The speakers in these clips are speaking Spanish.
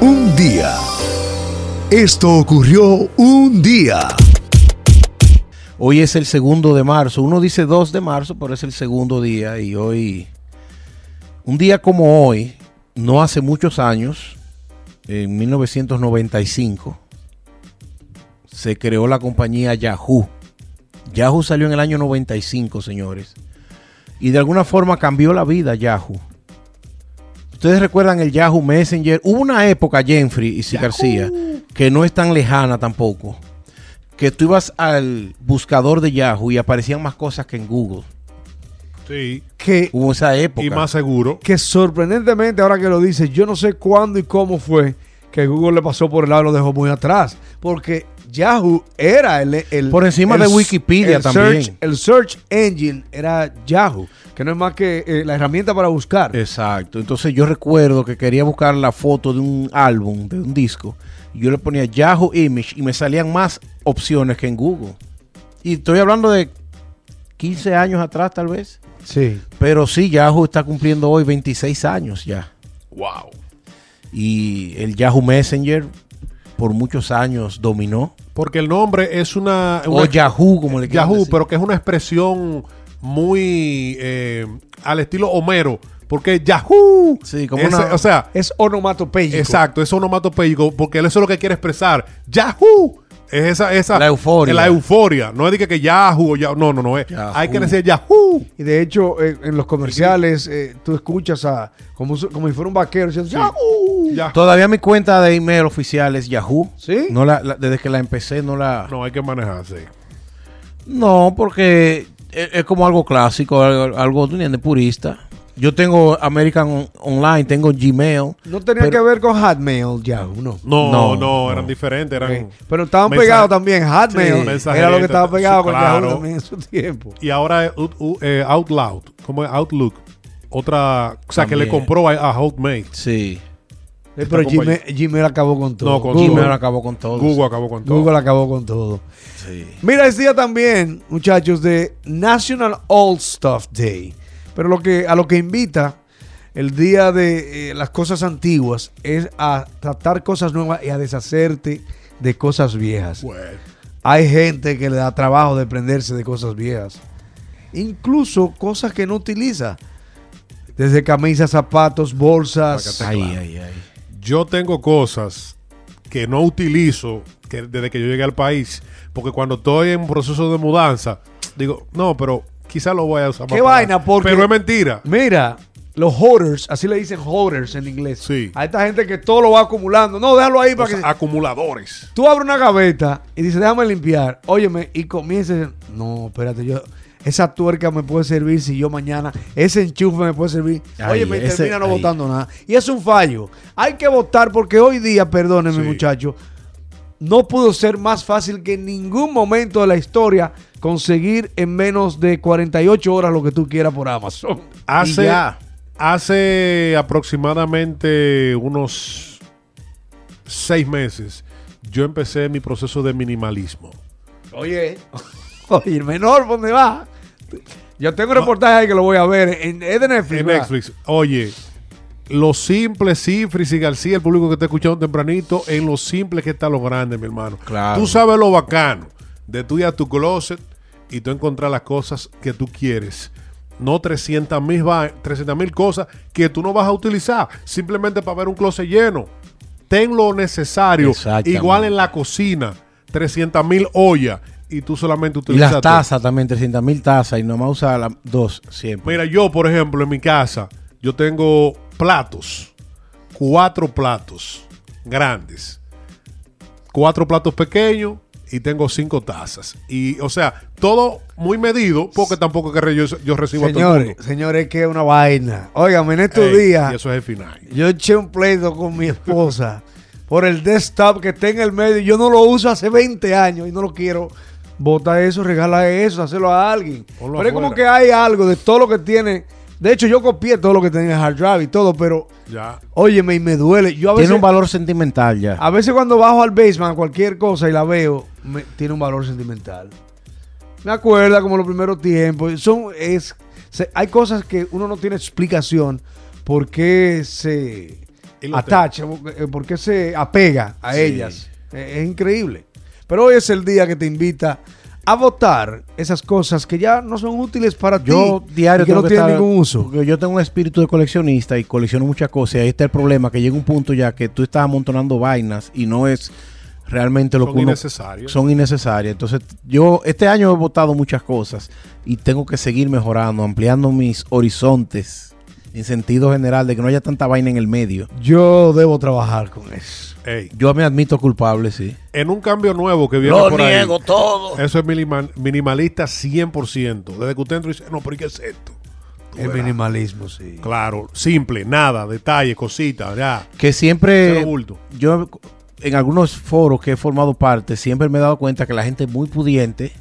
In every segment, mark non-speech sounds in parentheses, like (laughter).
Un día. Esto ocurrió un día. Hoy es el segundo de marzo. Uno dice 2 de marzo, pero es el segundo día. Y hoy, un día como hoy, no hace muchos años, en 1995, se creó la compañía Yahoo. Yahoo salió en el año 95, señores. Y de alguna forma cambió la vida Yahoo. Ustedes recuerdan el Yahoo Messenger. Hubo una época, Jeffrey y si García, que no es tan lejana tampoco, que tú ibas al buscador de Yahoo y aparecían más cosas que en Google. Sí. Que, Hubo esa época. Y más seguro. que sorprendentemente, ahora que lo dices, yo no sé cuándo y cómo fue que Google le pasó por el lado y lo dejó muy atrás. Porque Yahoo era el. el- Por encima el- de Wikipedia el también. Search, el search engine era Yahoo, que no es más que eh, la herramienta para buscar. Exacto. Entonces yo recuerdo que quería buscar la foto de un álbum, de un disco. Y yo le ponía Yahoo Image y me salían más opciones que en Google. Y estoy hablando de 15 años atrás tal vez. Sí. Pero sí, Yahoo está cumpliendo hoy 26 años ya. Wow. Y el Yahoo Messenger por muchos años dominó. Porque el nombre es una. O Yahoo, como le Yahoo, decir. pero que es una expresión muy eh, al estilo Homero. Porque Yahoo. Sí, como Ese- una- O sea, Es onomatopéyico. exacto, es onomatopéyico porque él eso es lo que quiere expresar. Yahoo. Es esa, esa. La euforia. es La euforia. No es de que, que Yahoo o Yahoo. No, no, no. Es, Yahoo. hay que decir Yahoo. Y de hecho, eh, en los comerciales, eh, tú escuchas a. Como, si fuera un vaquero diciendo Yahoo. Todavía mi cuenta de email oficial es Yahoo. ¿Sí? No la, la- desde que la empecé no la... No, hay que manejarse. No, porque es, es como algo clásico, algo, algo, entiendes, purista. Yo tengo American On- Online, tengo Gmail. No tenía pero- que ver con Hotmail, Yahoo, no. No, No, no, eran no. diferentes. Eran. Pero estaban mensaje- pegados también. Hotmail Sí, era lo que estaba pegado con claro. Yahoo también en su tiempo. Y ahora es Ut- U- eh, Outloud, como es Outlook. Otra, o sea, que le compró a, a Hotmail. Sí. Eh, pero. Gmail, Gmail acabó con todo. No, con Google, Gmail acabó con todo. Google acabó con todo. Google acabó con todo. Sí. Mira, es día también, muchachos, de National Old Stuff Day. Pero lo que, a lo que invita el día de eh, las cosas antiguas es a tratar cosas nuevas y a deshacerte de cosas viejas. Bueno, Hay gente que le da trabajo de prenderse de cosas viejas. Incluso cosas que no utiliza. Desde camisas, zapatos, bolsas. Ay, ay, ay. Yo tengo cosas que no utilizo que desde que yo llegué al país. Porque cuando estoy en proceso de mudanza, digo, no, pero quizá lo voy a usar. ¿Qué más vaina? Porque- Pero es mentira. Mira, los hoarders, así le dicen hoarders en inglés. Sí. A esta gente que todo lo va acumulando. No, déjalo ahí para Los que... acumuladores. Tú abres una gaveta y dices, déjame limpiar. Óyeme, y comiences. No, espérate, yo. Esa tuerca me puede servir si yo mañana. Ese enchufe me puede servir. Y ese- termina no votando nada. Y es un fallo. Hay que votar porque hoy día, perdónenme, Sí. muchachos, no pudo ser más fácil que en ningún momento de la historia conseguir en menos de 48 horas lo que tú quieras por Amazon. (laughs) Hace, ya. hace aproximadamente unos seis meses, yo empecé mi proceso de minimalismo. Oye, (laughs) oye, el menor, ¿dónde va? Yo tengo un reportaje ahí que lo voy a ver. En, es de Netflix. En. Netflix. Oye, lo simple, Cifris y García, el público que está escuchando tempranito, en lo simple que está lo grande, mi hermano. Claro. Tú sabes lo bacano de tú ir a tu closet y tú encontrar las cosas que tú quieres. No 300 mil cosas que tú no vas a utilizar simplemente para ver un closet lleno. Ten lo necesario. Igual en la cocina, 300 mil ollas y tú solamente Y utilizas las dos. tazas también, 300 mil tazas y nomás usa las dos siempre. Mira, yo, por ejemplo, en mi casa, yo tengo platos, cuatro platos grandes, cuatro platos pequeños y tengo cinco tazas. Y, o sea, todo muy medido, porque tampoco que yo, yo recibo a todo el Señores, mundo. señores, que es una vaina. Óigame, en estos Ey, días, Y eso es el final. yo eché un pleito con mi esposa por el desktop que está en el medio. Yo no lo uso hace 20 años y no lo quiero. Bota eso, regala eso, hazlo a alguien. Ponlo pero es como que hay algo de todo lo que tiene. De hecho, yo copié todo lo que tenía en hard drive y todo, pero Ya. óyeme, y me duele. Yo a veces, Tiene un valor sentimental ya. a veces cuando bajo al basement, cualquier cosa y la veo, me- tiene un valor sentimental. Me acuerda como los primeros tiempos. Son, es, se- hay cosas que uno no tiene explicación por qué se, atacha, eh, porque se apega a Sí. ellas. Eh, Es increíble. Pero hoy es el día que te invita a votar esas cosas que ya no son útiles para Yo ti diario y que no que tienen estar- ningún uso. porque yo tengo un espíritu de coleccionista y colecciono muchas cosas. Y ahí está el problema, que llega un punto ya que tú estás amontonando vainas y no es realmente lo Son que uno... Son innecesarias. Entonces, yo este año he votado muchas cosas y tengo que seguir mejorando, ampliando mis horizontes en sentido general de que no haya tanta vaina en el medio. Yo debo trabajar con eso. Ey, Yo me admito culpable, sí. en un cambio nuevo que viene Lo por ahí, niego todo. Eso es minima- minimalista 100%. Desde que usted entra y dice, no, pero ¿y qué es esto? Tú El verás. minimalismo, sí. Claro, simple, nada, detalle, cositas, ya. Que siempre... Bulto. yo en algunos foros que he formado parte, siempre me he dado cuenta que la gente muy pudiente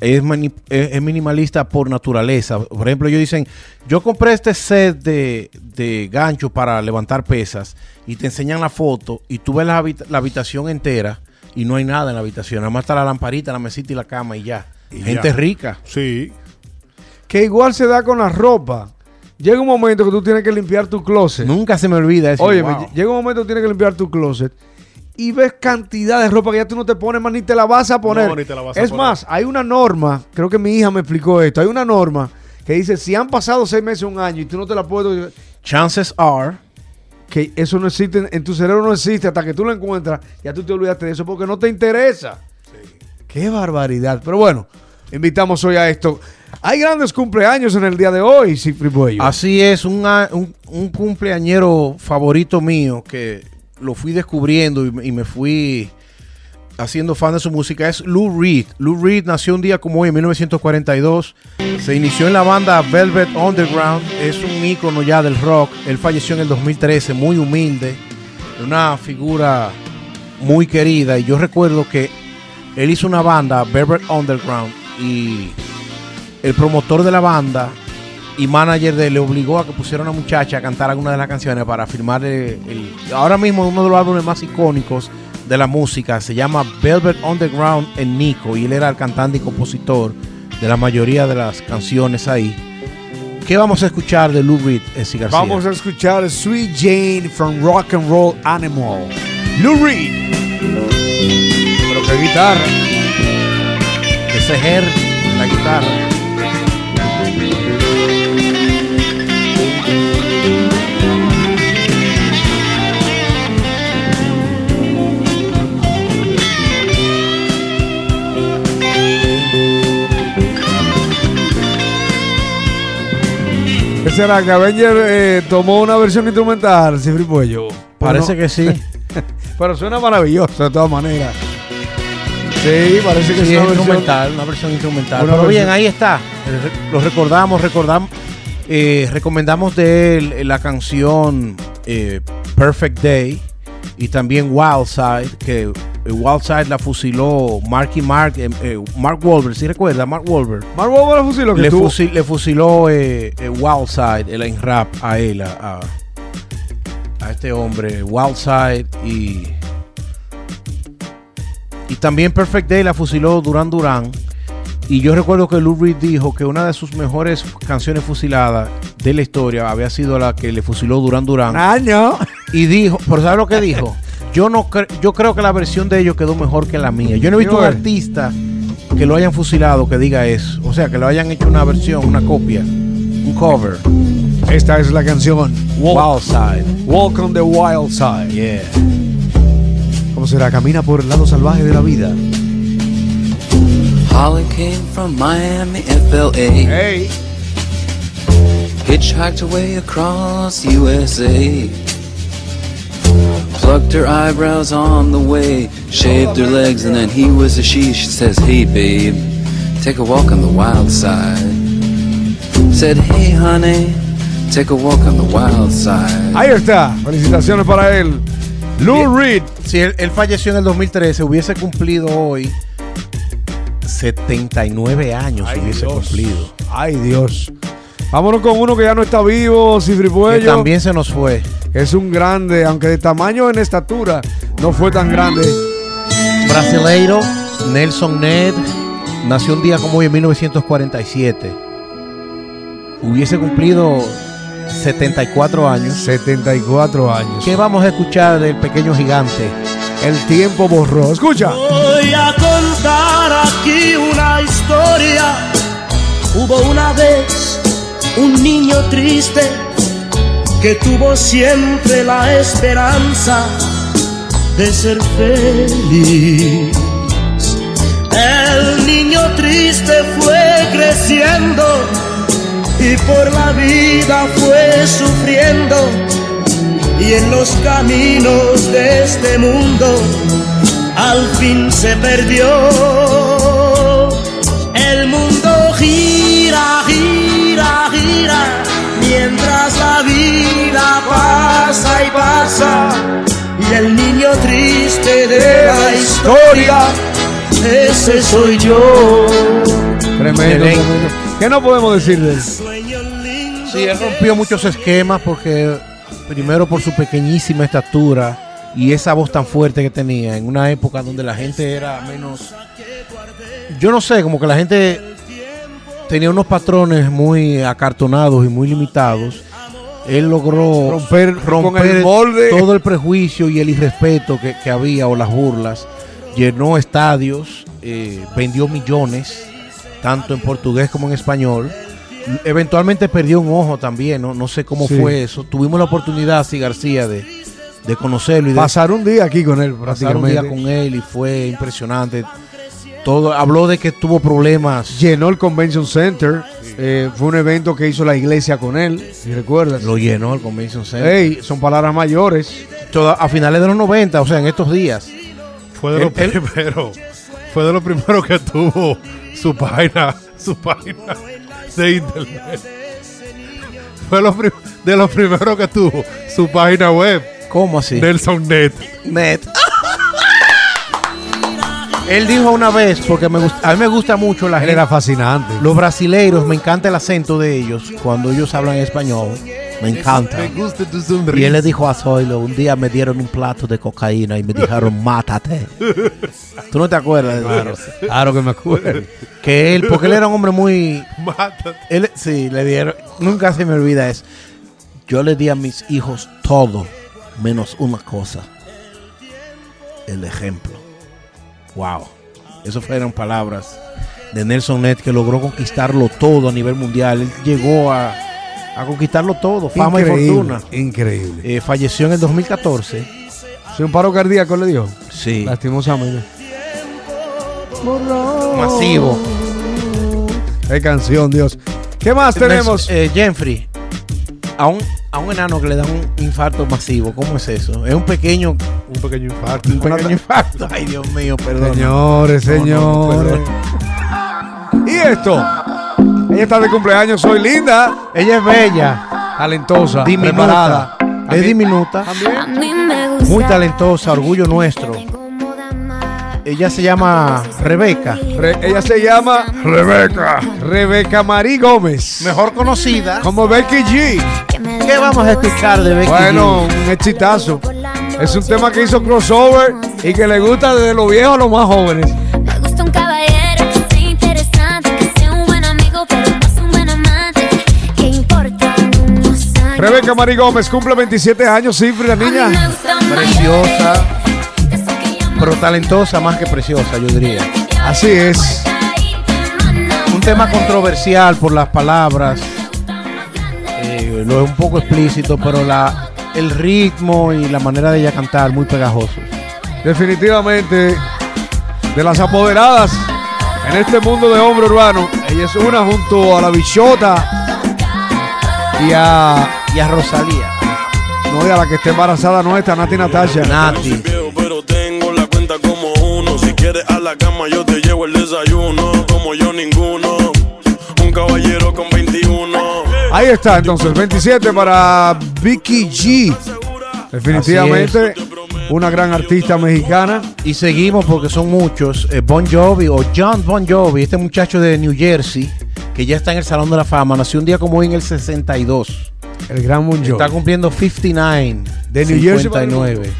es, mani- es- es minimalista por naturaleza. Por ejemplo, ellos dicen, yo compré este set de, de ganchos para levantar pesas y te enseñan la foto y tú ves la, habita- la habitación entera y no hay nada en la habitación. Nada más está la lamparita, la mesita y la cama y ya. Y gente ya. rica. Sí, Que igual se da con la ropa. Llega un momento que tú tienes que limpiar tu closet. Nunca se me olvida eso. Oye, Wow. llega un momento que tienes que limpiar tu closet y ves cantidad de ropa que ya tú no te pones más ni te la vas a poner. No, ni te la vas a es poner. más, hay una norma, creo que mi hija me explicó esto, hay una norma que dice, si han pasado seis meses, un año y tú no te la puedes... Chances are Que eso no existe, en tu cerebro no existe, hasta que tú lo encuentras, ya tú te olvidaste de eso porque no te interesa. Qué barbaridad. Pero bueno, invitamos hoy a esto. Hay grandes cumpleaños en el día de hoy, Cifri Puello. Así es, un, a- un, un cumpleañero favorito mío que lo fui descubriendo y, me- fui haciendo fan de su música es Lou Reed. Lou Reed nació un día como hoy en 1942. Se inició en la banda Velvet Underground. Es un ícono ya del rock. Él falleció en el 2013, muy humilde. Una figura muy querida. Y yo recuerdo que él hizo una banda, Velvet Underground, y el promotor de la banda y manager de le obligó a que pusiera a una muchacha a cantar alguna de las canciones para firmar el, el- ahora mismo uno de los álbumes más icónicos de la música se llama Velvet Underground en Nico y él era el cantante y compositor de la mayoría de las canciones ahí. ¿Qué vamos a escuchar de Lou Reed, Esi García? Vamos a escuchar Sweet Jane from Rock and Roll Animal. Lou Reed. Pero qué guitarra. Ese Her, la guitarra. Será? Que Avenger eh, tomó una versión instrumental, Cifri Puello. Parece que sí. (laughs) Pero suena maravilloso de todas maneras. Sí, parece que Sí, es una versión. instrumental, una versión instrumental. Una Pero versión- bien, ahí está. Lo recordamos, recordamos. eh, recomendamos de él eh, la canción eh, Perfect Day y también Wild Side, que eh, Wild Side la fusiló Marky Mark, eh, eh, Mark Wahlberg, ¿sí recuerda? Mark Wahlberg. Mark Wahlberg fusiló que Le, fusil- le fusiló eh, eh, Wild Side, el en rap, a él, a, a- este hombre, Wild Side y. Y también Perfect Day la fusiló Duran Duran. Y yo recuerdo que Lou Reed dijo que una de sus mejores canciones fusiladas de la historia había sido la que le fusiló Duran Duran. año. Y dijo, pero ¿sabes lo que dijo? (laughs) Yo no cre- yo creo que la versión de ellos quedó mejor que la mía. Yo no he visto un bueno. artista que lo hayan fusilado que diga eso. O sea, que lo hayan hecho una versión, una copia, un cover. Esta es la canción Walk, Wild Side. Walk on the Wild Side. Yeah. ¿Cómo será? Camina por el lado salvaje de la vida. Holly came from Miami, FLA. Hey. Hitchhiked away across USA. Plucked her eyebrows on the way. Shaved her legs, and then he was a she. She says, Hey, babe, take a walk on the wild side. Said, Hey, honey, take a walk on the wild side. Ahí está. Felicitaciones para él. Lou Reed. Si él, él falleció en el 2013, hubiese cumplido hoy 79 años. hubiese cumplido. Ay, Dios. Vámonos con uno que ya no está vivo, Cifri Que también se nos fue. Es un grande, aunque de tamaño en estatura no fue tan grande. Brasileiro, Nelson Ned, nació un día como hoy en 1947. Hubiese cumplido 74 años. 74 años. ¿Qué vamos a escuchar del pequeño gigante? El tiempo borró. Escucha. Voy a contar aquí una historia. Hubo una vez un niño triste que tuvo siempre la esperanza de ser feliz. El niño triste fue creciendo y por la vida fue sufriendo y en los caminos de este mundo al fin se perdió. Y pasa. Y el niño triste de la historia, ese soy yo. Tremendo, tremendo. ¿Qué no podemos decir de él? Sueño lindo Sí, él rompió muchos esquemas porque primero por su pequeñísima estatura y esa voz tan fuerte que tenía en una época donde la gente era menos yo no sé, como que la gente tenía unos patrones muy acartonados y muy limitados. Él logró Romper con el molde. todo el prejuicio y el irrespeto que, que había o las burlas. Llenó estadios, eh, vendió millones, tanto en portugués como en español. Eventualmente perdió un ojo también, no, no sé cómo Sí. fue eso. Tuvimos la oportunidad, sí, García, de, de conocerlo y de Pasar un día aquí con él, pasar un día con él y fue impresionante. Todo, habló de que tuvo problemas, Llenó el Convention Center. Eh, fue un evento que hizo la iglesia con él, si recuerdas. lo llenó el Convention Center. Ey, son palabras mayores. Toda- a finales de los 90, o sea, en estos días. Fue de lo Él- él- (laughs) primero. Fue de lo primero que tuvo su página, su página de internet. Fue lo prim- de lo primero que tuvo su página web, ¿Cómo así? Nelson Net. Net. Él dijo una vez, porque me gusta, a mí me gusta mucho la Él gente. era fascinante. Los brasileiros, me encanta el acento de ellos cuando ellos hablan español. Me encanta. Me gusta tu Y él sonrisa. le dijo a Zoilo, un día me dieron un plato de cocaína y me dijeron, (laughs) mátate. ¿Tú no te acuerdas de eso? Claro que me acuerdo. Que él, porque él era un hombre muy... (laughs) Mátate. Él, sí, le dieron... Nunca se me olvida eso. Yo le di a mis hijos todo, menos una cosa. El ejemplo. Wow. Esas fueron palabras de Nelson Net que logró conquistarlo todo a nivel mundial. Él llegó a, a conquistarlo todo, fama y fortuna. Increíble. Eh, falleció en el 2014. Si un paro cardíaco le dio. Sí. Lastimosamente. Masivo. Qué canción, Dios. ¿Qué más tenemos? Eh, Jeffrey, a un, a un enano que le da un infarto masivo, ¿cómo es eso? Es un pequeño, Un pequeño infarto. un pequeño infarto. Ay, Dios mío, perdón. Señores, No, no, señores. y esto. Ella está de cumpleaños. Soy linda, Ella es bella, talentosa, diminuta, preparada. es diminuta, A mí me gusta. muy talentosa, orgullo nuestro. Ella se llama Rebeca, Re- ella se llama Rebeca. Rebeca Marí Gómez. mejor conocida. Como Becky G. ¿Qué vamos a escuchar de Becky Bueno, G? un exitazo. Es un tema que hizo crossover y que le gusta desde los viejos a los más jóvenes. Me gusta un caballero que sea interesante, que sea un buen amigo, pero no sea un buen amante. ¿Qué importa unos años? Rebeca Marí Gómez cumple 27 años, sí, la niña. Preciosa, pero talentosa más que preciosa, yo diría. Así es. Un tema controversial por las palabras, eh, lo es un poco explícito, pero la, el ritmo y la manera de ella cantar muy pegajoso. Definitivamente de las apoderadas en este mundo de hombre urbano. Ella es una junto a la bichota y a, Y a Rosalía, no, y a la que esté embarazada nuestra, Nati Natasha. Nati, pero tengo la cuenta como uno. Si quieres a la cama, yo te llevo el desayuno. Como yo, ninguno. Un caballero con 21. Ahí está, entonces, 27 para Vicky G. Definitivamente una gran artista mexicana. Y seguimos porque son muchos. eh, bon Jovi o John Bon Jovi, este muchacho de New Jersey, que ya está en el Salón de la Fama, nació un día como hoy en el 62. El gran Bon Jovi. Está cumpliendo 59 De New Jersey para el 59.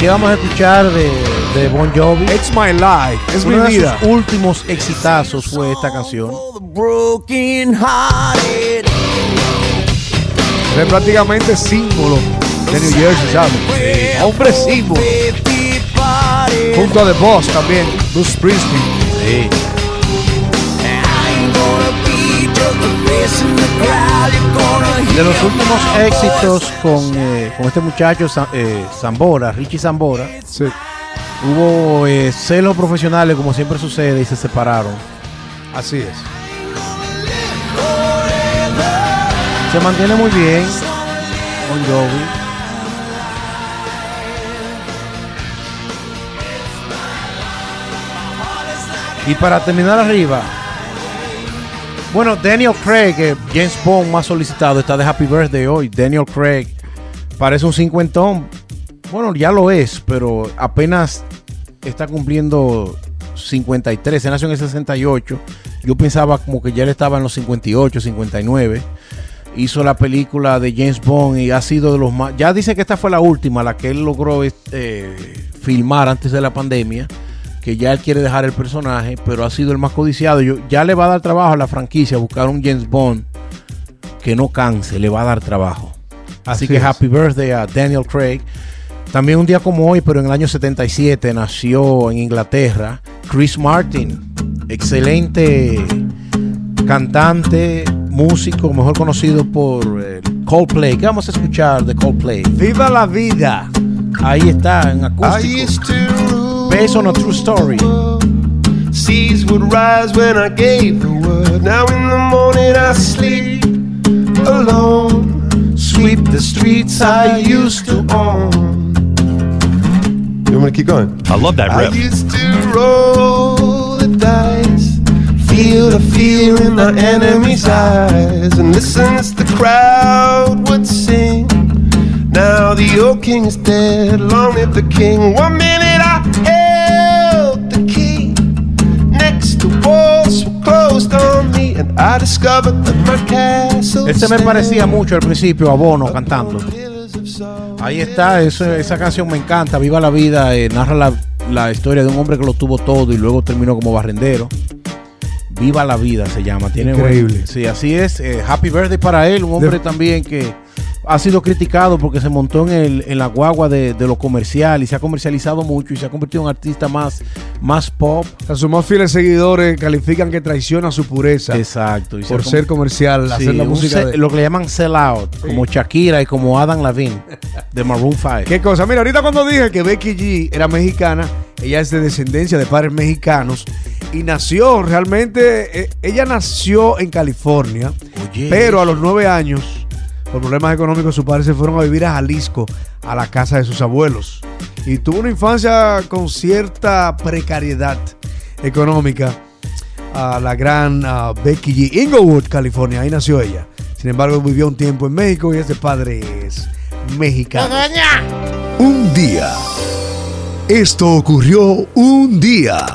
¿Qué vamos a escuchar de, de Bon Jovi? It's my life. Es mi Uno de vida. sus últimos exitazos fue esta canción. Es prácticamente símbolo de New Jersey, ¿sabes? Hombre símbolo. Junto a The Boss también, Bruce Springsteen. Sí. De los últimos éxitos con, eh, con este muchacho eh, Zambora, Richie Zambora, Sí. hubo eh, celos profesionales como siempre sucede y se separaron. Así es. Se mantiene muy bien con Jovi. Y para terminar arriba, bueno, Daniel Craig, James Bond más solicitado, está de Happy Birthday hoy. Daniel Craig parece un cincuentón. Bueno, ya lo es, pero apenas está cumpliendo 53. Él nació en el 68. Yo pensaba como que ya él estaba en los 58, 59 hizo la película de James Bond y ha sido de los más. Ya dice que esta fue la última, la que él logró eh, filmar antes de la pandemia. Que ya él quiere dejar el personaje, pero ha sido el más codiciado. Yo, ya le va a dar trabajo a la franquicia buscar un James Bond que no canse, le va a dar trabajo. Así, Así que es. happy birthday a Daniel Craig. También un día como hoy, pero en el año 77, nació en Inglaterra Chris Martin, excelente cantante, músico, mejor conocido por eh, Coldplay. ¿Qué vamos a escuchar de Coldplay? ¡Viva la vida! Ahí está, en acústico. Based on a true story. Seas would rise when I gave the word. Now in the morning I sleep alone. Sweep the streets I used to own. You want me to keep going? I love that I riff. used to roll feel the fear in the enemy's eyes, and listen as the crowd would sing. Now the old king is dead, long live the king. One minute I held the key, next the walls were closed on me, and I discovered that my castle. Este me parecía mucho al principio a Bono cantando. Ahí está, eso- esa canción me encanta. Viva la vida, eh, narra la, la historia de un hombre que lo tuvo todo y luego terminó como barrendero. Viva la vida se llama. Tiene Increíble. buen- sí, así es. Eh, happy birthday para él, un hombre De- también que ha sido criticado porque se montó en, el, en la guagua de, de lo comercial y se ha comercializado mucho y se ha convertido en un artista más, más pop. Sea, sus más fieles seguidores califican que traiciona su pureza Exacto. y se por com- ser comercial, Sí, hacer la música. de- Lo que le llaman sell out, como Shakira y como Adam Levine de Maroon 5. ¿Qué cosa? Mira, ahorita cuando dije que Becky G era mexicana, ella es de descendencia de padres mexicanos y nació realmente, eh, ella nació en California, Oye. pero a los nueve años, por problemas económicos, sus padres se fueron a vivir a Jalisco, a la casa de sus abuelos. Y tuvo una infancia con cierta precariedad económica. A la gran ah, Becky G. Inglewood, California, ahí nació ella. Sin embargo, vivió un tiempo en México y ese padre es mexicano. Un día. Esto ocurrió un día.